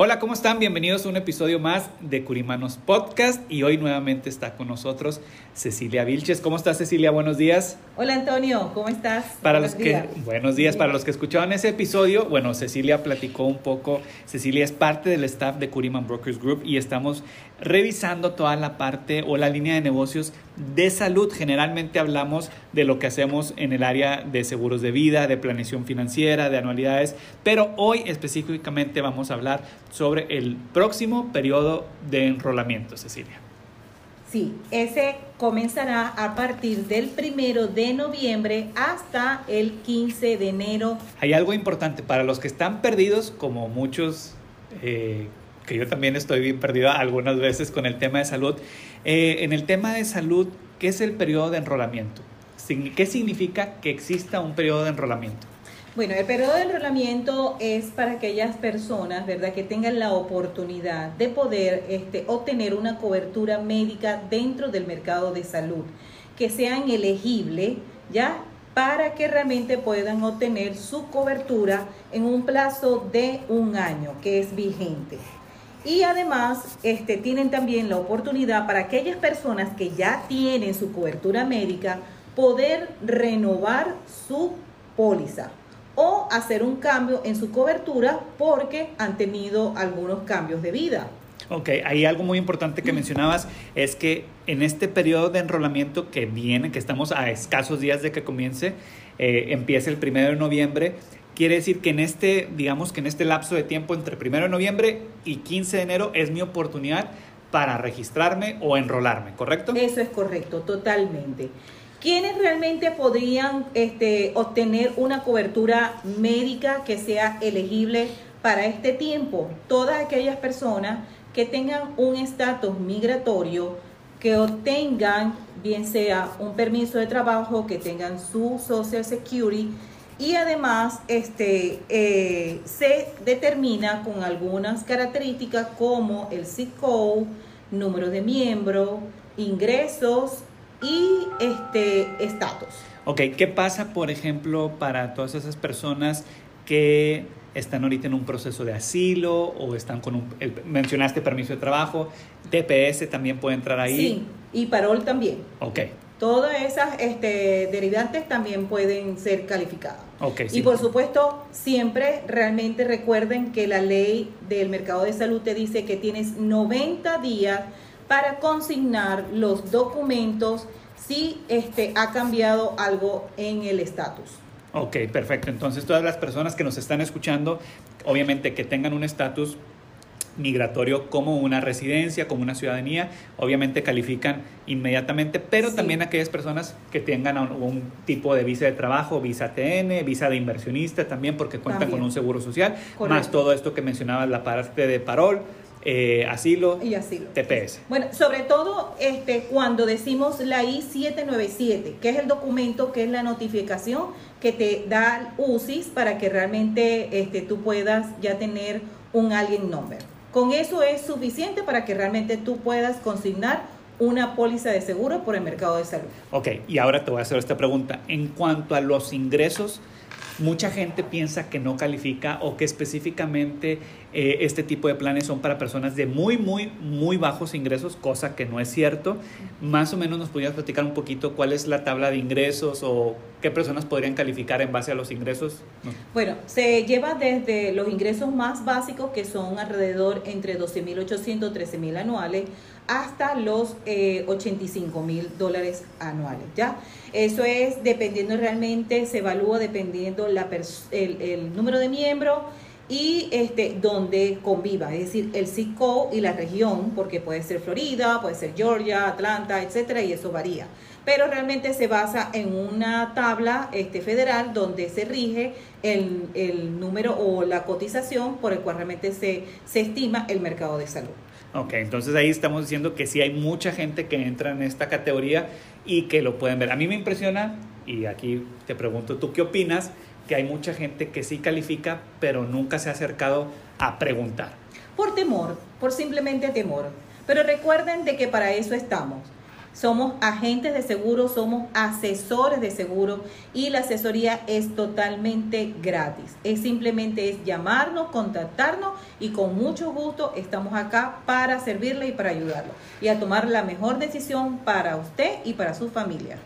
Hola, ¿cómo están? Bienvenidos a un episodio más de Curimanos Podcast y hoy nuevamente está con nosotros Cecilia Vilches. ¿Cómo estás Cecilia? Buenos días. Hola Antonio, ¿cómo estás? Para los que buenos días para los que escuchaban ese episodio, bueno, Cecilia platicó un poco. Cecilia es parte del staff de Curiman Brokers Group y estamos revisando toda la parte o la línea de negocios de salud. Generalmente hablamos de lo que hacemos en el área de seguros de vida, de planeación financiera, de anualidades, pero hoy específicamente vamos a hablar sobre el próximo periodo de enrolamiento, Cecilia. Sí, ese comenzará a partir del primero de noviembre hasta el 15 de enero. Hay algo importante para los que están perdidos, como muchos, eh, que yo también estoy bien perdido algunas veces con el tema de salud. Eh, en el tema de salud, ¿qué es el periodo de enrolamiento? ¿Qué significa que exista un periodo de enrolamiento? Bueno, el periodo de enrolamiento es para aquellas personas, ¿verdad?, que tengan la oportunidad de poder este, obtener una cobertura médica dentro del mercado de salud, que sean elegibles, ¿ya? Para que realmente puedan obtener su cobertura en un plazo de un año, que es vigente. Y además este, tienen también la oportunidad para aquellas personas que ya tienen su cobertura médica poder renovar su póliza o hacer un cambio en su cobertura porque han tenido algunos cambios de vida. Ok, hay algo muy importante que mencionabas, es que en este periodo de enrolamiento que viene, que estamos a escasos días de que comience, eh, empieza el primero de noviembre, quiere decir que en este, digamos que en este lapso de tiempo entre primero de noviembre y 15 de enero es mi oportunidad para registrarme o enrolarme, ¿correcto? Eso es correcto, totalmente. ¿Quiénes realmente podrían este, obtener una cobertura médica que sea elegible para este tiempo? Todas aquellas personas que tengan un estatus migratorio, que obtengan bien sea un permiso de trabajo, que tengan su Social Security y además este, eh, se determina con algunas características como el zip número de miembro, ingresos y este estatus. Ok, ¿qué pasa, por ejemplo, para todas esas personas que están ahorita en un proceso de asilo o están con un, mencionaste permiso de trabajo, TPS también puede entrar ahí? Sí, y parol también. Ok. Todas esas este, derivantes también pueden ser calificadas. Okay, y por supuesto, siempre realmente recuerden que la ley del mercado de salud te dice que tienes 90 días para consignar los documentos si este, ha cambiado algo en el estatus. Ok, perfecto. Entonces todas las personas que nos están escuchando, obviamente que tengan un estatus migratorio como una residencia, como una ciudadanía, obviamente califican inmediatamente, pero también aquellas personas que tengan un, tipo de visa de trabajo, visa TN, visa de inversionista también porque cuentan con un seguro social, más todo esto que mencionabas, la parte de parol, eh, asilo y asilo. TPS. Bueno, sobre todo este, cuando decimos la I-797, que es el documento, que es la notificación que te da UCIS para que realmente este, tú puedas ya tener un alien number. Con eso es suficiente para que realmente tú puedas consignar una póliza de seguro por el mercado de salud. Ok, y ahora te voy a hacer esta pregunta. En cuanto a los ingresos, mucha gente piensa que no califica o que específicamente eh, este tipo de planes son para personas de muy, muy, muy bajos ingresos, cosa que no es cierto. Más o menos nos podrías platicar un poquito cuál es la tabla de ingresos o ¿Qué personas podrían calificar en base a los ingresos? Bueno, se lleva desde los ingresos más básicos, que son alrededor entre 12.800 13.000 anuales, hasta los eh, 85 mil dólares anuales, ¿ya? Eso es dependiendo realmente, se evalúa dependiendo la el, el, número de miembros y este, donde conviva, es decir, el zip y la región, porque puede ser Florida, puede ser Georgia, Atlanta, etcétera, y eso varía pero realmente se basa en una tabla este, federal donde se rige el, el, número o la cotización por el cual realmente se, se estima el mercado de salud. Ok, entonces ahí estamos diciendo que sí hay mucha gente que entra en esta categoría y que lo pueden ver. A mí me impresiona, y aquí te pregunto, ¿tú qué opinas? Que hay mucha gente que sí califica, pero nunca se ha acercado a preguntar. Por temor, por simplemente temor. Pero recuerden de que para eso estamos somos agentes de seguro, somos asesores de seguro y la asesoría es totalmente gratis. Es simplemente es llamarnos, contactarnos y con mucho gusto estamos acá para servirle y para ayudarlo y a tomar la mejor decisión para usted y para su familia.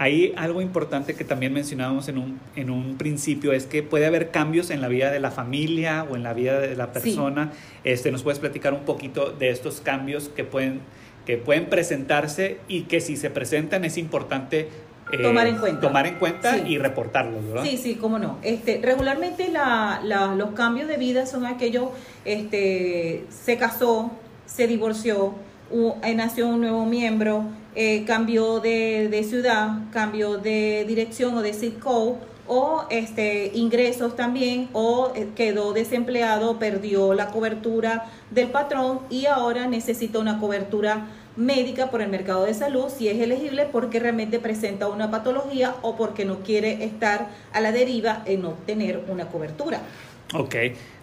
Ahí algo importante que también mencionábamos en un, en un principio es que puede haber cambios en la vida de la familia o en la vida de la persona. Este, ¿Nos puedes platicar un poquito de estos cambios que pueden que pueden presentarse y que si se presentan es importante eh, tomar en cuenta, tomar en cuenta y reportarlos, ¿verdad? Sí, sí, cómo no. Este, regularmente la, la, los cambios de vida son aquellos, este, se casó, se divorció, eh, nació un nuevo miembro, eh, cambió de, de, ciudad, cambió de dirección o de zip code, o este, ingresos también, o quedó desempleado, perdió la cobertura del patrón y ahora necesita una cobertura médica por el mercado de salud si es elegible porque realmente presenta una patología o porque no quiere estar a la deriva en obtener una cobertura. Ok,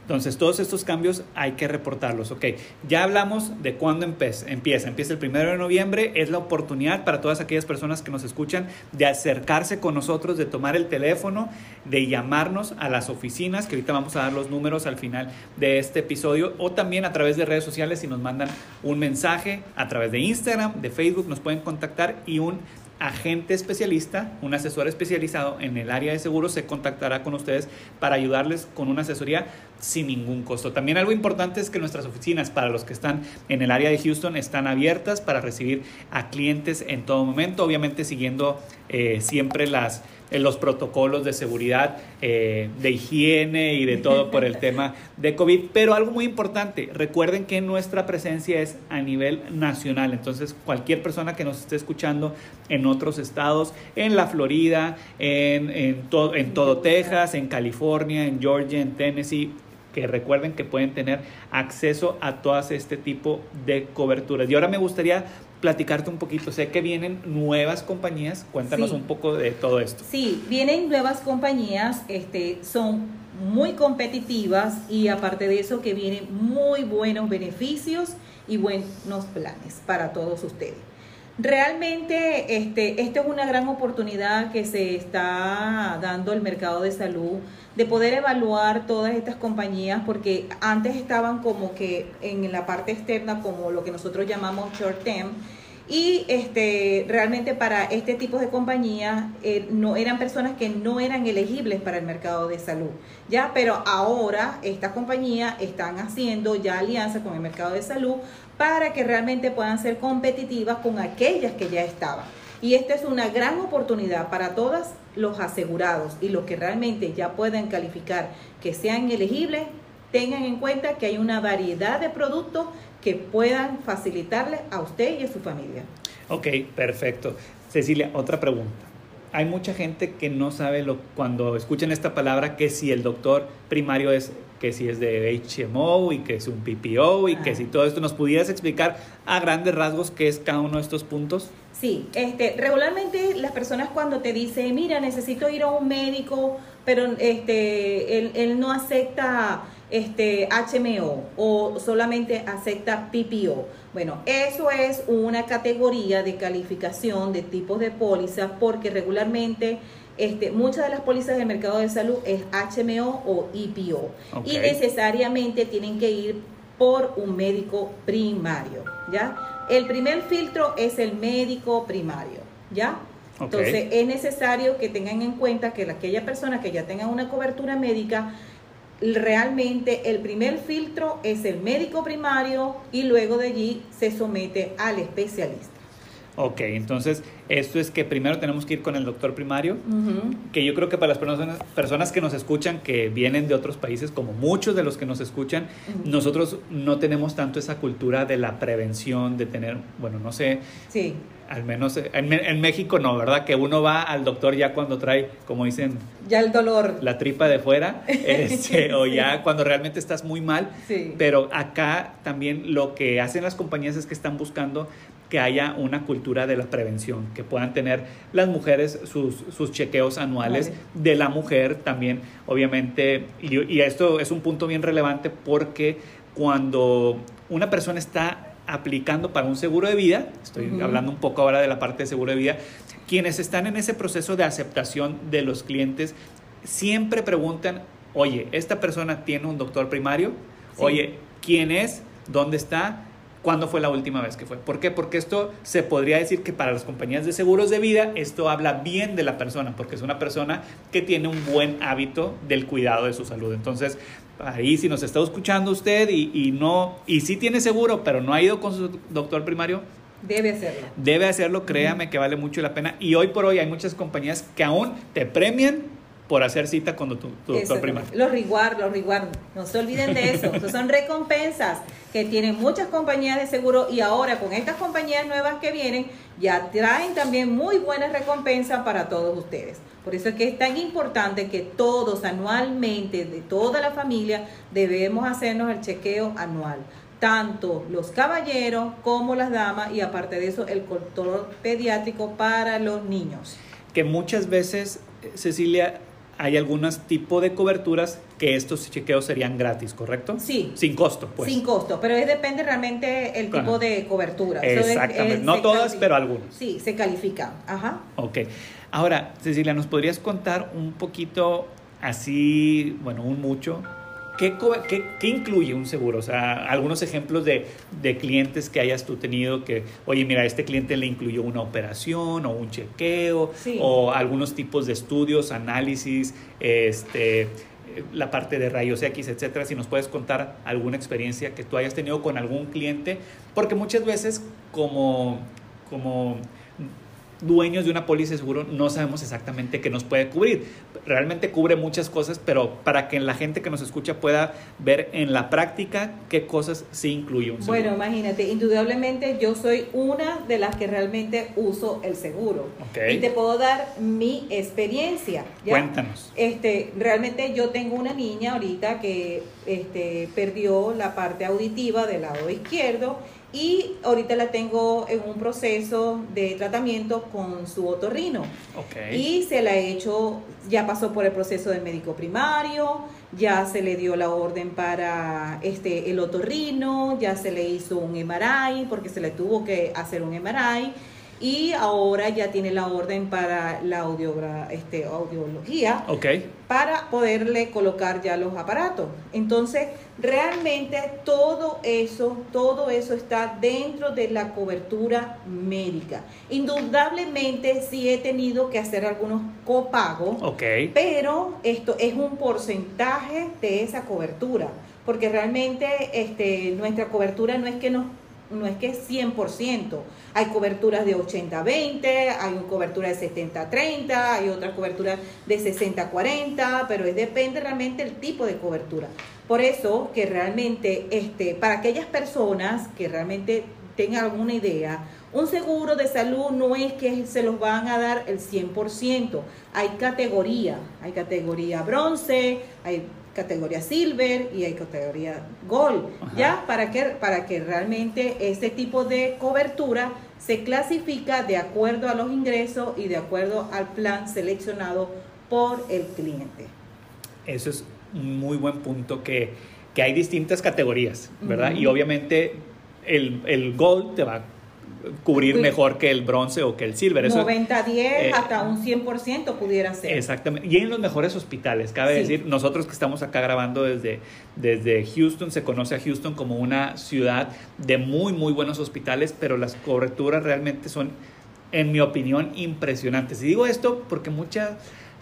entonces, todos estos cambios hay que reportarlos. Ok, ya hablamos de cuándo empieza. Empieza, el primero de noviembre. Es la oportunidad para todas aquellas personas que nos escuchan de acercarse con nosotros, de tomar el teléfono, de llamarnos a las oficinas, que ahorita vamos a dar los números al final de este episodio, o también a través de redes sociales si nos mandan un mensaje a través de Instagram, de Facebook, nos pueden contactar y un agente especialista, un asesor especializado en el área de seguros se contactará con ustedes para ayudarles con una asesoría sin ningún costo. También algo importante es que nuestras oficinas para los que están en el área de Houston están abiertas para recibir a clientes en todo momento, obviamente siguiendo eh, siempre las en los protocolos de seguridad, eh, de higiene y de todo por el tema de COVID. Pero algo muy importante, recuerden que nuestra presencia es a nivel nacional. Entonces, cualquier persona que nos esté escuchando en otros estados, en la Florida, en, en, en todo Texas, en California, en Georgia, en Tennessee, que recuerden que pueden tener acceso a todas este tipo de coberturas. Y ahora me gustaría platicarte un poquito. Sé que vienen nuevas compañías. Cuéntanos un poco de todo esto. Sí, vienen nuevas compañías, este, son muy competitivas y aparte de eso que vienen muy buenos beneficios y buenos planes para todos ustedes. Realmente este, esto es una gran oportunidad que se está dando el mercado de salud de poder evaluar todas estas compañías porque antes estaban como que en la parte externa como lo que nosotros llamamos short term y este realmente para este tipo de compañías eh, no eran personas que no eran elegibles para el mercado de salud. Ya pero ahora estas compañías están haciendo ya alianza con el mercado de salud para que realmente puedan ser competitivas con aquellas que ya estaban y esta es una gran oportunidad para todos los asegurados y los que realmente ya puedan calificar que sean elegibles, tengan en cuenta que hay una variedad de productos que puedan facilitarle a usted y a su familia. Ok, perfecto. Cecilia, otra pregunta. Hay mucha gente que no sabe lo, cuando escuchan esta palabra que si el doctor primario es que si es de HMO y que es un PPO y que si todo esto nos pudieras explicar a grandes rasgos qué es cada uno de estos puntos. Sí, este, regularmente las personas cuando te dicen, mira, necesito ir a un médico, pero este, él, él no acepta este, HMO o solamente acepta PPO. Bueno, eso es una categoría de calificación de tipos de pólizas porque regularmente este, muchas de las pólizas del mercado de salud es HMO o IPO y necesariamente tienen que ir por un médico primario, ¿ya? El primer filtro es el médico primario, ¿ya? Entonces es necesario que tengan en cuenta que aquella persona que ya tenga una cobertura médica, realmente el primer filtro es el médico primario y luego de allí se somete al especialista. Ok, entonces esto es que primero tenemos que ir con el doctor primario, que yo creo que para las personas, personas que nos escuchan, que vienen de otros países, como muchos de los que nos escuchan, nosotros no tenemos tanto esa cultura de la prevención, de tener, bueno, no sé, sí. al menos en, México no, ¿verdad? Que uno va al doctor ya cuando trae, como dicen, ya el dolor, la tripa de fuera, este, o ya cuando realmente estás muy mal, sí. pero acá también lo que hacen las compañías es que están buscando que haya una cultura de la prevención, que puedan tener las mujeres sus, chequeos anuales de la mujer también, obviamente, y, esto es un punto bien relevante porque cuando una persona está aplicando para un seguro de vida, estoy hablando un poco ahora de la parte de seguro de vida, quienes están en ese proceso de aceptación de los clientes siempre preguntan, oye, ¿esta persona tiene un doctor primario? Oye, ¿quién es? ¿Dónde está? Cuándo fue la última vez que fue. ¿Por qué? Porque esto se podría decir que para las compañías de seguros de vida esto habla bien de la persona, porque es una persona que tiene un buen hábito del cuidado de su salud. Entonces, ahí si nos está escuchando usted y, no, y sí tiene seguro, pero no ha ido con su doctor primario, Debe hacerlo. Debe hacerlo, créame que vale mucho la pena. Y hoy por hoy hay muchas compañías que aún te premian por hacer cita con tu, doctor primario. Los reward, los reward, no se olviden de eso. son recompensas que tienen muchas compañías de seguro y ahora con estas compañías nuevas que vienen ya traen también muy buenas recompensas para todos ustedes. Por eso es que es tan importante que todos anualmente, de toda la familia, debemos hacernos el chequeo anual tanto los caballeros como las damas y aparte de eso el control pediátrico para los niños. Que muchas veces, Cecilia, hay algunos tipos de coberturas que estos chequeos serían gratis, ¿correcto? Sí. Sin costo, pues. Sin costo, pero depende realmente el tipo de cobertura. Exactamente. no todas, pero algunas. Sí, se califican. Ajá. Ok. Ahora, Cecilia, ¿nos podrías contar un poquito así, bueno, un mucho, ¿Qué, qué, incluye un seguro? O sea, algunos ejemplos de, de, clientes que hayas tú tenido que, oye, mira, este cliente le incluyó una operación o un chequeo o algunos tipos de estudios, análisis, este, la parte de rayos X, etcétera. Si nos puedes contar alguna experiencia que tú hayas tenido con algún cliente, porque muchas veces como, como dueños de una póliza de seguro no sabemos exactamente qué nos puede cubrir. Realmente cubre muchas cosas, pero para que la gente que nos escucha pueda ver en la práctica qué cosas sí incluye un seguro. Bueno, imagínate, indudablemente yo soy una de las que realmente uso el seguro. Y te puedo dar mi experiencia. Cuéntanos. Este, realmente yo tengo una niña ahorita que este, perdió la parte auditiva del lado izquierdo y ahorita la tengo en un proceso de tratamiento con su otorrino. Y se la he hecho, ya pasó por el proceso del médico primario, ya se le dio la orden para este el otorrino, ya se le hizo un MRI porque se le tuvo que hacer un MRI y ahora ya tiene la orden para la audiogra, este, audiología para poderle colocar ya los aparatos. Entonces, realmente todo eso, todo eso está dentro de la cobertura médica. Indudablemente sí he tenido que hacer algunos copagos, pero esto es un porcentaje de esa cobertura, porque realmente este, nuestra cobertura no es que nos no es que es 100%. Hay coberturas de 80-20, hay una cobertura de 70-30, hay otras coberturas de 60-40, pero es, depende realmente del tipo de cobertura. Por eso que realmente, este, para aquellas personas que realmente tengan alguna idea, un seguro de salud no es que se los van a dar el 100%. Hay categoría, hay categoría bronce, hay categoría silver y hay categoría gold, ¿ya? Para que, para que realmente este tipo de cobertura se clasifica de acuerdo a los ingresos y de acuerdo al plan seleccionado por el cliente. Eso es un muy buen punto que, que hay distintas categorías, ¿verdad? Y obviamente el, el gold te va cubrir mejor que el bronce o que el silver. 90-10 eh, hasta un 100% pudiera ser. Exactamente. Y en los mejores hospitales, cabe decir, nosotros que estamos acá grabando desde, desde Houston, se conoce a Houston como una ciudad de muy, muy buenos hospitales, pero las coberturas realmente son en mi opinión, impresionantes. Y digo esto porque mucha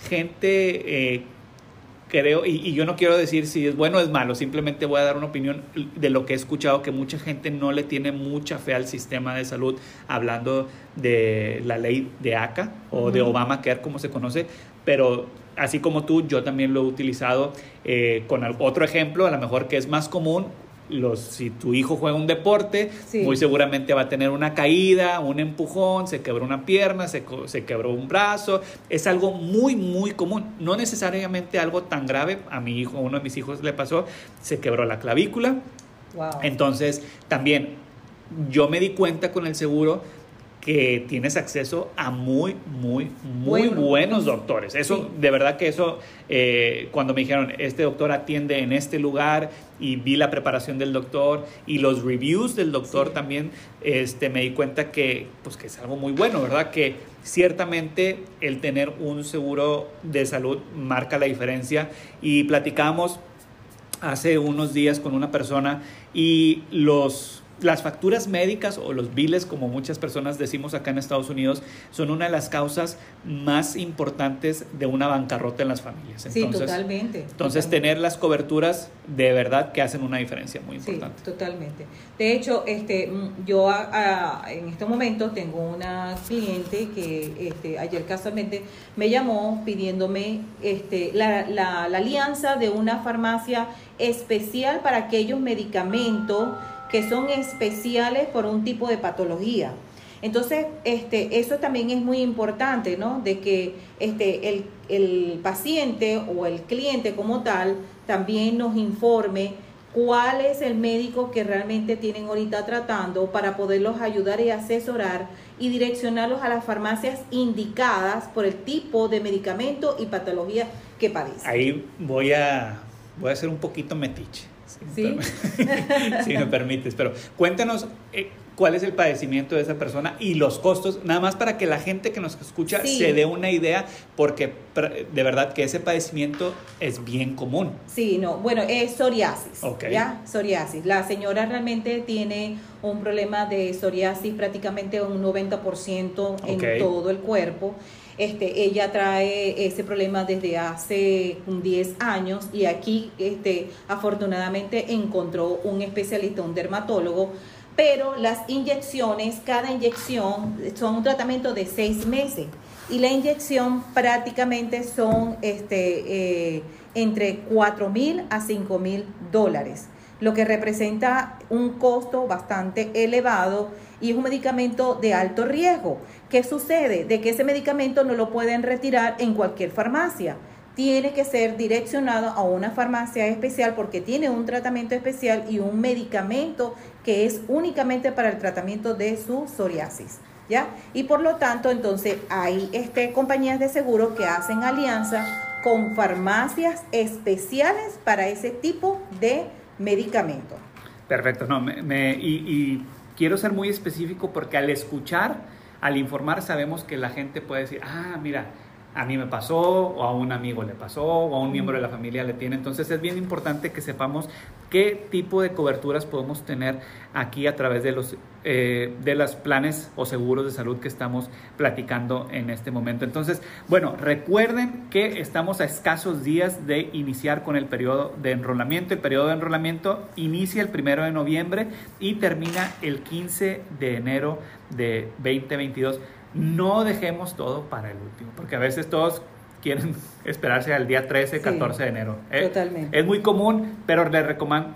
gente eh, creo, y, yo no quiero decir si es bueno o es malo, simplemente voy a dar una opinión de lo que he escuchado, que mucha gente no le tiene mucha fe al sistema de salud, hablando de la ley de ACA o de Obamacare, como se conoce, pero así como tú, yo también lo he utilizado eh, con otro ejemplo, a lo mejor que es más común, los, si tu hijo juega un deporte, muy seguramente va a tener una caída, un empujón, se quebró una pierna, se, se, quebró un brazo. Es algo muy, muy común. No necesariamente algo tan grave. A mi hijo, a uno de mis hijos le pasó, se quebró la clavícula. Entonces, también yo me di cuenta con el seguro que tienes acceso a muy, muy, muy buenos doctores. Eso, de verdad que eso, eh, cuando me dijeron, este doctor atiende en este lugar y vi la preparación del doctor y los reviews del doctor también, este, me di cuenta que, pues, que es algo muy bueno, ¿verdad? Que ciertamente el tener un seguro de salud marca la diferencia y platicamos hace unos días con una persona y los las facturas médicas o los biles, como muchas personas decimos acá en Estados Unidos, son una de las causas más importantes de una bancarrota en las familias. sí, totalmente. Entonces, tener las coberturas de verdad que hacen una diferencia muy importante. Sí, totalmente. De hecho, este, mm, yo en este momento tengo una cliente que este, ayer casualmente me llamó pidiéndome este, la, la, la alianza de una farmacia especial para aquellos medicamentos que son especiales por un tipo de patología. Entonces, este, eso también es muy importante, ¿no? De que este, el, el paciente o el cliente como tal también nos informe cuál es el médico que realmente tienen ahorita tratando para poderlos ayudar y asesorar y direccionarlos a las farmacias indicadas por el tipo de medicamento y patología que padecen. Ahí voy a, voy a ser un poquito metiche. ¿Sí? si me permites, pero cuéntanos eh, cuál es el padecimiento de esa persona y los costos, nada más para que la gente que nos escucha se dé una idea, porque de verdad que ese padecimiento es bien común. Sí, no, bueno, es psoriasis. ¿Ya? Psoriasis. La señora realmente tiene un problema de psoriasis prácticamente un 90% en todo el cuerpo. Este, ella trae ese problema desde hace 10 años y aquí este, afortunadamente encontró un especialista, un dermatólogo, pero las inyecciones, cada inyección son un tratamiento de 6 meses y la inyección prácticamente son este, eh, entre 4 mil a 5 mil dólares lo que representa un costo bastante elevado y es un medicamento de alto riesgo. ¿Qué sucede? De que ese medicamento no lo pueden retirar en cualquier farmacia. Tiene que ser direccionado a una farmacia especial porque tiene un tratamiento especial y un medicamento que es únicamente para el tratamiento de su psoriasis. ¿Ya? Y por lo tanto, entonces hay este, compañías de seguro que hacen alianza con farmacias especiales para ese tipo de medicamento. Perfecto, no, me, y, quiero ser muy específico porque al escuchar, al informar, sabemos que la gente puede decir, ah, mira, a mí me pasó, o a un amigo le pasó, o a un miembro de la familia le tiene. Entonces es bien importante que sepamos qué tipo de coberturas podemos tener aquí a través de los eh, de los planes o seguros de salud que estamos platicando en este momento. Entonces, bueno, recuerden que estamos a escasos días de iniciar con el periodo de enrolamiento. El periodo de enrolamiento inicia el primero de noviembre y termina el 15 de enero de 2022 no dejemos todo para el último, porque a veces todos quieren esperarse al día 13, 14 de enero. ¿eh? Totalmente. Es muy común, pero les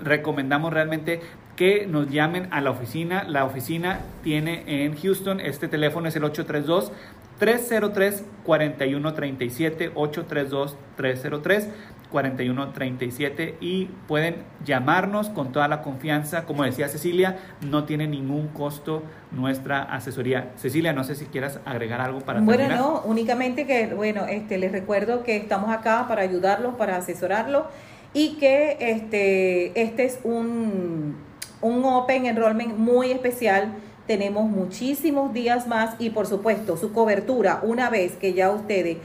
recomendamos realmente que nos llamen a la oficina. La oficina tiene en Houston, este teléfono es el 832 303 4137 832 303 4137 y pueden llamarnos con toda la confianza. Como decía Cecilia, no tiene ningún costo nuestra asesoría. Cecilia, no sé si quieras agregar algo para Bueno, no, únicamente que, bueno, este, les recuerdo que estamos acá para ayudarlos, para asesorarlos y que este, este es un, un Open Enrollment muy especial. Tenemos muchísimos días más y por supuesto su cobertura una vez que ya ustedes,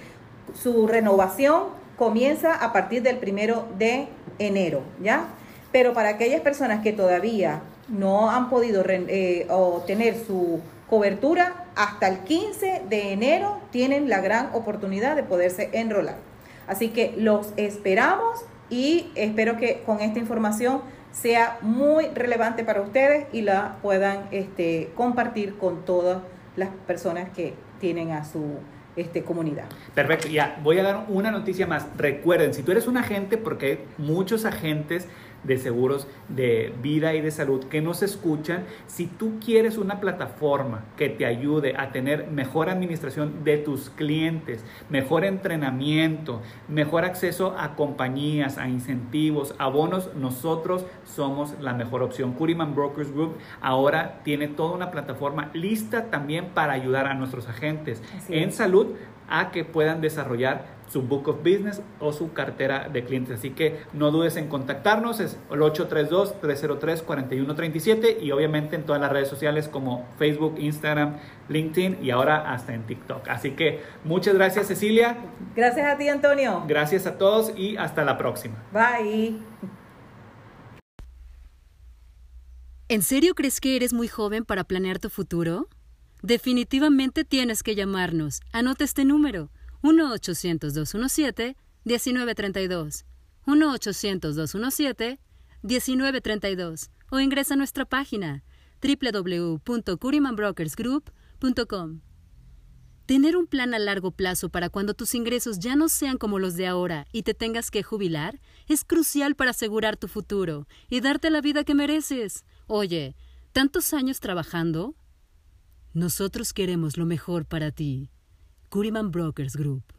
su renovación comienza a partir del primero de enero, ¿ya? Pero para aquellas personas que todavía no han podido eh, obtener su cobertura hasta el 15 de enero tienen la gran oportunidad de poderse enrolar. Así que los esperamos y espero que con esta información sea muy relevante para ustedes y la puedan este, compartir con todas las personas que tienen a su este, comunidad. Perfecto, ya voy a dar una noticia más. Recuerden, si tú eres un agente, porque hay muchos agentes de seguros de vida y de salud que nos escuchan, si tú quieres una plataforma que te ayude a tener mejor administración de tus clientes, mejor entrenamiento, mejor acceso a compañías, a incentivos, a bonos, nosotros somos la mejor opción. Curiman Brokers Group ahora tiene toda una plataforma lista también para ayudar a nuestros agentes en salud a que puedan desarrollar su book of business o su cartera de clientes. Así que no dudes en contactarnos, es el 832-303-4137 y obviamente en todas las redes sociales como Facebook, Instagram, LinkedIn y ahora hasta en TikTok. Así que muchas gracias Cecilia. Gracias a ti Antonio. Gracias a todos y hasta la próxima. Bye. ¿En serio crees que eres muy joven para planear tu futuro? Definitivamente tienes que llamarnos. Anota este número 1-800-217-1932. 1-800-217-1932 o ingresa a nuestra página www.curimanbrokersgroup.com. Tener un plan a largo plazo para cuando tus ingresos ya no sean como los de ahora y te tengas que jubilar es crucial para asegurar tu futuro y darte la vida que mereces. Oye, ¿tantos años trabajando? Nosotros queremos lo mejor para ti. Curiman Brokers Group.